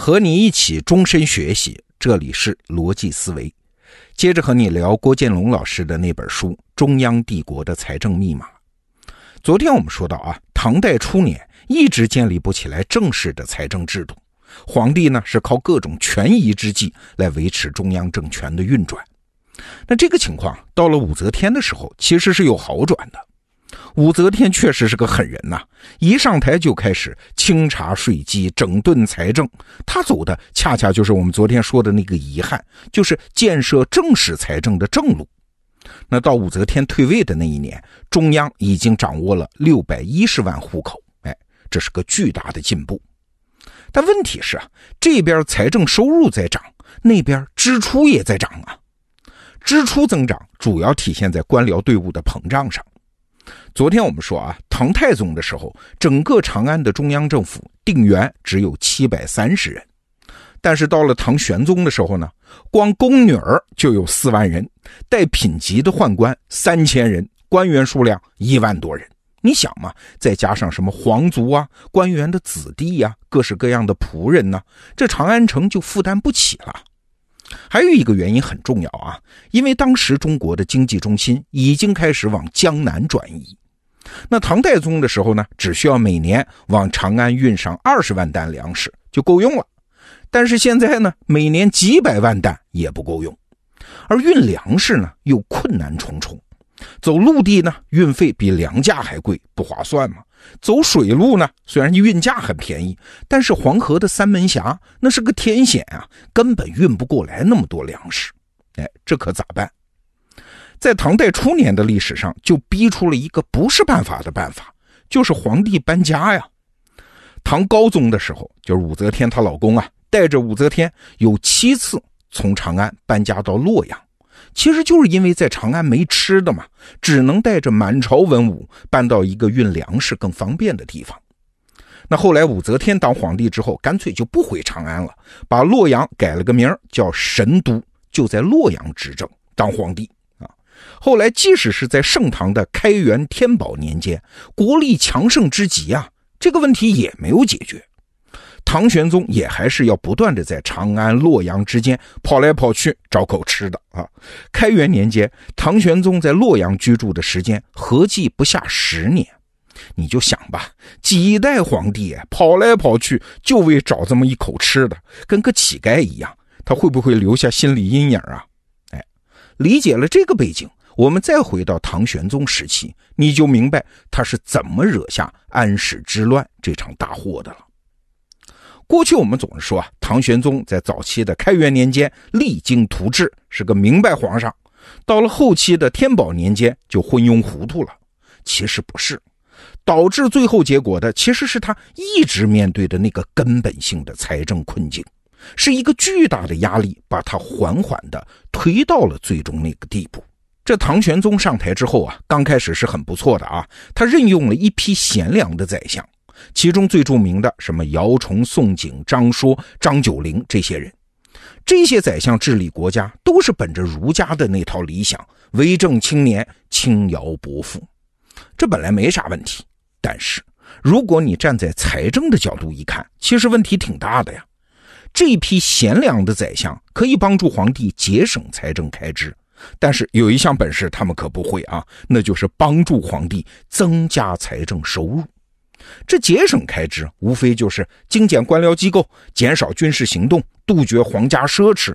和你一起终身学习，这里是逻辑思维。接着和你聊郭建龙老师的那本书《中央帝国的财政密码》。昨天我们说到啊，唐代初年一直建立不起来正式的财政制度，皇帝呢是靠各种权宜之计来维持中央政权的运转。那这个情况到了武则天的时候，其实是有好转的。武则天确实是个狠人呐，一上台就开始清查税基、整顿财政。他走的恰恰就是我们昨天说的那个遗憾，就是建设正式财政的正路。那到武则天退位的那一年，中央已经掌握了六百一十万户口，哎，这是个巨大的进步。但问题是啊，这边财政收入在涨，那边支出也在涨啊。支出增长主要体现在官僚队伍的膨胀上。昨天我们说啊，唐太宗的时候，整个长安的中央政府定员只有七百三十人，但是到了唐玄宗的时候呢，光宫女儿就有四万人，带品级的宦官三千人，官员数量一万多人。你想嘛，再加上什么皇族啊、官员的子弟呀、各式各样的仆人呢，这长安城就负担不起了。还有一个原因很重要啊，因为当时中国的经济中心已经开始往江南转移。那唐太宗的时候呢，只需要每年往长安运上二十万担粮食就够用了。但是现在呢，每年几百万担也不够用，而运粮食呢又困难重重。走陆地呢，运费比粮价还贵，不划算嘛。走水路呢，虽然运价很便宜，但是黄河的三门峡那是个天险啊，根本运不过来那么多粮食。哎，这可咋办？在唐代初年的历史上，就逼出了一个不是办法的办法，就是皇帝搬家呀。唐高宗的时候，就是武则天她老公啊，带着武则天有七次从长安搬家到洛阳。其实就是因为在长安没吃的嘛，只能带着满朝文武搬到一个运粮食更方便的地方。那后来武则天当皇帝之后，干脆就不回长安了，把洛阳改了个名叫神都，就在洛阳执政当皇帝啊。后来即使是在盛唐的开元、天宝年间，国力强盛之极啊，这个问题也没有解决。唐玄宗也还是要不断的在长安、洛阳之间跑来跑去找口吃的啊。开元年间，唐玄宗在洛阳居住的时间合计不下十年，你就想吧，几代皇帝跑来跑去就为找这么一口吃的，跟个乞丐一样，他会不会留下心理阴影啊？哎，理解了这个背景，我们再回到唐玄宗时期，你就明白他是怎么惹下安史之乱这场大祸的了。过去我们总是说啊，唐玄宗在早期的开元年间励精图治，是个明白皇上；到了后期的天宝年间就昏庸糊涂了。其实不是，导致最后结果的其实是他一直面对的那个根本性的财政困境，是一个巨大的压力，把他缓缓的推到了最终那个地步。这唐玄宗上台之后啊，刚开始是很不错的啊，他任用了一批贤良的宰相。其中最著名的什么姚崇、宋璟、张说、张九龄这些人，这些宰相治理国家都是本着儒家的那套理想，为政青年，轻徭薄赋，这本来没啥问题。但是如果你站在财政的角度一看，其实问题挺大的呀。这批贤良的宰相可以帮助皇帝节省财政开支，但是有一项本事他们可不会啊，那就是帮助皇帝增加财政收入。这节省开支，无非就是精简官僚机构、减少军事行动、杜绝皇家奢侈，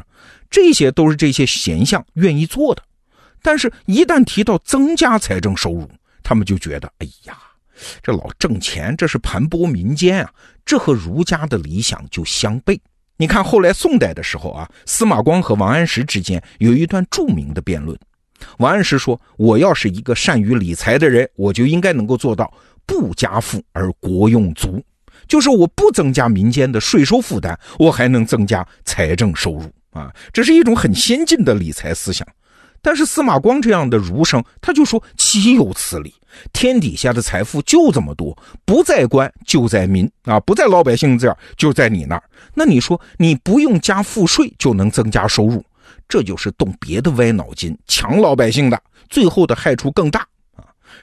这些都是这些贤相愿意做的。但是，一旦提到增加财政收入，他们就觉得，哎呀，这老挣钱，这是盘剥民间啊！这和儒家的理想就相悖。你看，后来宋代的时候啊，司马光和王安石之间有一段著名的辩论。王安石说：“我要是一个善于理财的人，我就应该能够做到。”不加赋而国用足，就是我不增加民间的税收负担，我还能增加财政收入啊！这是一种很先进的理财思想。但是司马光这样的儒生，他就说岂有此理？天底下的财富就这么多，不在官就在民啊，不在老百姓这儿就在你那儿。那你说你不用加赋税就能增加收入，这就是动别的歪脑筋抢老百姓的，最后的害处更大。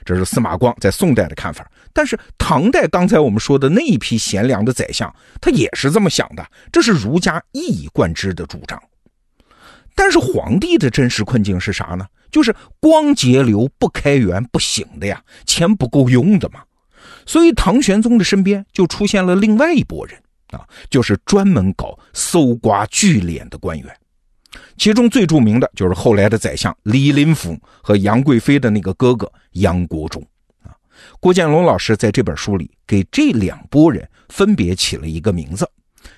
这是司马光在宋代的看法。但是唐代刚才我们说的那一批贤良的宰相，他也是这么想的，这是儒家一以贯之的主张。但是皇帝的真实困境是啥呢？就是光节流不开源不行的呀，钱不够用的嘛。所以唐玄宗的身边就出现了另外一拨人啊，就是专门搞搜刮聚敛的官员。其中最著名的就是后来的宰相李林甫和杨贵妃的那个哥哥杨国忠啊。郭建龙老师在这本书里给这两拨人分别起了一个名字，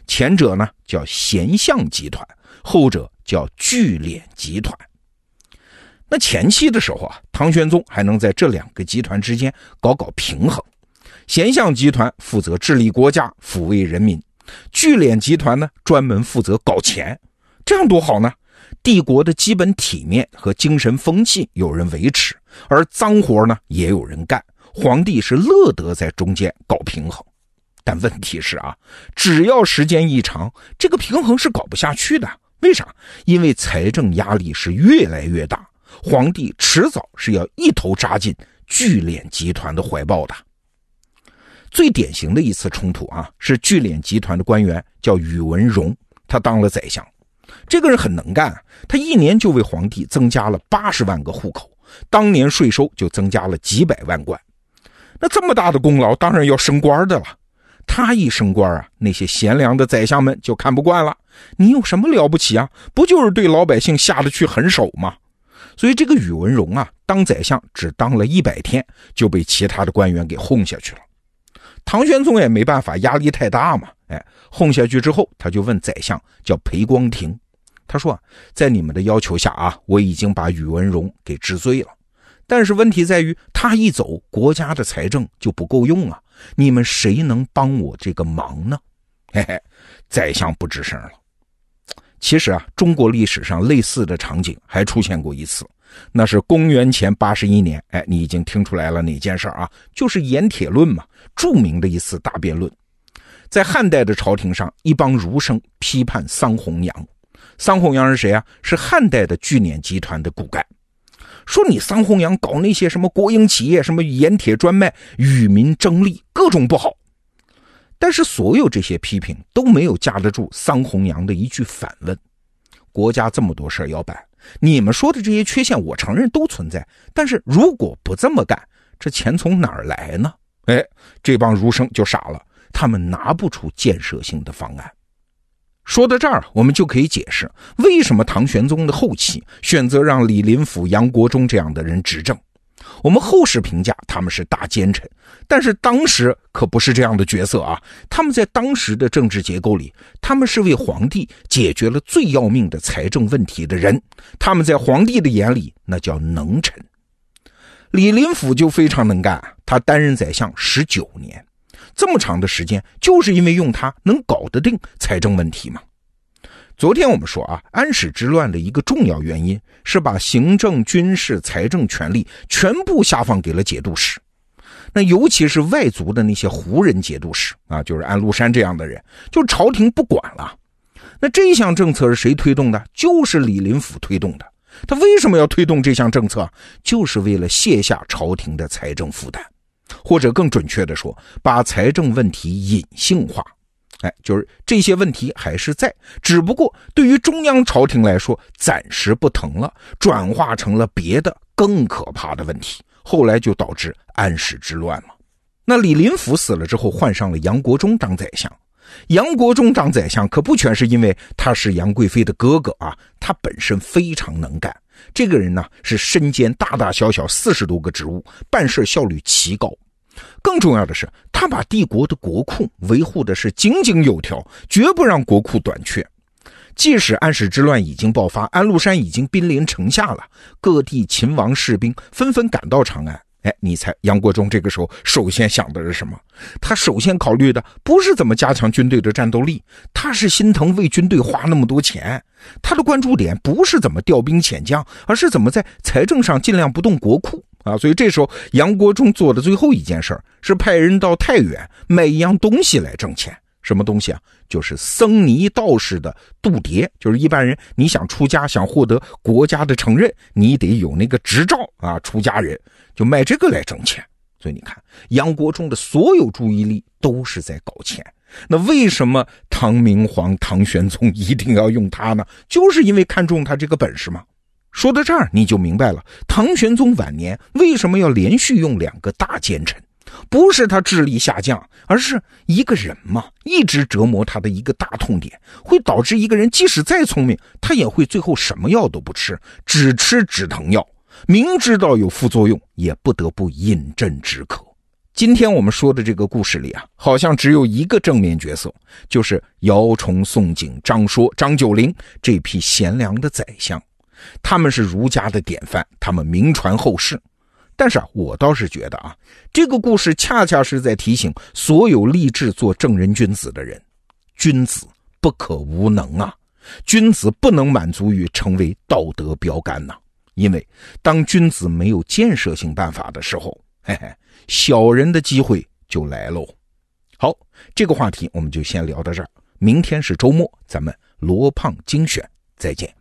前者呢叫贤相集团，后者叫聚敛集团。那前期的时候啊，唐玄宗还能在这两个集团之间搞搞平衡。贤相集团负责治理国家、抚慰人民，聚敛集团呢专门负责搞钱，这样多好呢！帝国的基本体面和精神风气有人维持，而脏活呢也有人干，皇帝是乐得在中间搞平衡。但问题是啊，只要时间一长，这个平衡是搞不下去的。为啥？因为财政压力是越来越大，皇帝迟早是要一头扎进聚敛集团的怀抱的。最典型的一次冲突啊，是聚敛集团的官员叫宇文荣，他当了宰相。这个人很能干，他一年就为皇帝增加了八十万个户口，当年税收就增加了几百万贯。那这么大的功劳，当然要升官的了。他一升官啊，那些贤良的宰相们就看不惯了。你有什么了不起啊？不就是对老百姓下得去狠手吗？所以这个宇文荣啊，当宰相只当了一百天，就被其他的官员给轰下去了。唐玄宗也没办法，压力太大嘛。哎，轰下去之后，他就问宰相叫裴光庭，他说：“在你们的要求下啊，我已经把宇文荣给治罪了。但是问题在于，他一走，国家的财政就不够用啊。你们谁能帮我这个忙呢？”嘿嘿，宰相不吱声了。其实啊，中国历史上类似的场景还出现过一次。那是公元前八十一年，哎，你已经听出来了哪件事啊？就是盐铁论嘛，著名的一次大辩论。在汉代的朝廷上，一帮儒生批判桑弘羊。桑弘羊是谁啊？是汉代的聚敛集团的骨干。说你桑弘羊搞那些什么国营企业、什么盐铁专卖，与民争利，各种不好。但是所有这些批评都没有架得住桑弘羊的一句反问：国家这么多事要办。你们说的这些缺陷，我承认都存在。但是如果不这么干，这钱从哪儿来呢？哎，这帮儒生就傻了，他们拿不出建设性的方案。说到这儿，我们就可以解释为什么唐玄宗的后期选择让李林甫、杨国忠这样的人执政。我们后世评价他们是大奸臣，但是当时可不是这样的角色啊！他们在当时的政治结构里，他们是为皇帝解决了最要命的财政问题的人。他们在皇帝的眼里，那叫能臣。李林甫就非常能干，他担任宰相十九年，这么长的时间，就是因为用他能搞得定财政问题嘛。昨天我们说啊，安史之乱的一个重要原因是把行政、军事、财政权力全部下放给了节度使。那尤其是外族的那些胡人节度使啊，就是安禄山这样的人，就朝廷不管了。那这项政策是谁推动的？就是李林甫推动的。他为什么要推动这项政策？就是为了卸下朝廷的财政负担，或者更准确的说，把财政问题隐性化。哎，就是这些问题还是在，只不过对于中央朝廷来说，暂时不疼了，转化成了别的更可怕的问题。后来就导致安史之乱嘛。那李林甫死了之后，换上了杨国忠当宰相。杨国忠当宰相可不全是因为他是杨贵妃的哥哥啊，他本身非常能干。这个人呢，是身兼大大小小四十多个职务，办事效率奇高。更重要的是，他把帝国的国库维护的是井井有条，绝不让国库短缺。即使安史之乱已经爆发，安禄山已经兵临城下了，各地秦王士兵纷纷赶到长安。哎，你猜杨国忠这个时候首先想的是什么？他首先考虑的不是怎么加强军队的战斗力，他是心疼为军队花那么多钱。他的关注点不是怎么调兵遣将，而是怎么在财政上尽量不动国库。啊，所以这时候杨国忠做的最后一件事是派人到太原买一样东西来挣钱，什么东西啊？就是僧尼道士的度牒，就是一般人你想出家，想获得国家的承认，你得有那个执照啊，出家人就卖这个来挣钱。所以你看，杨国忠的所有注意力都是在搞钱。那为什么唐明皇唐玄宗一定要用他呢？就是因为看中他这个本事嘛。说到这儿，你就明白了，唐玄宗晚年为什么要连续用两个大奸臣。不是他智力下降，而是一个人嘛，一直折磨他的一个大痛点，会导致一个人即使再聪明，他也会最后什么药都不吃，只吃止疼药，明知道有副作用，也不得不饮鸩止渴。今天我们说的这个故事里啊，好像只有一个正面角色，就是姚崇、宋璟、张说、张九龄这批贤良的宰相，他们是儒家的典范，他们名传后世。但是啊，我倒是觉得啊，这个故事恰恰是在提醒所有立志做正人君子的人：君子不可无能啊！君子不能满足于成为道德标杆呐！因为当君子没有建设性办法的时候，嘿嘿，小人的机会就来喽。好，这个话题我们就先聊到这儿。明天是周末，咱们罗胖精选，再见。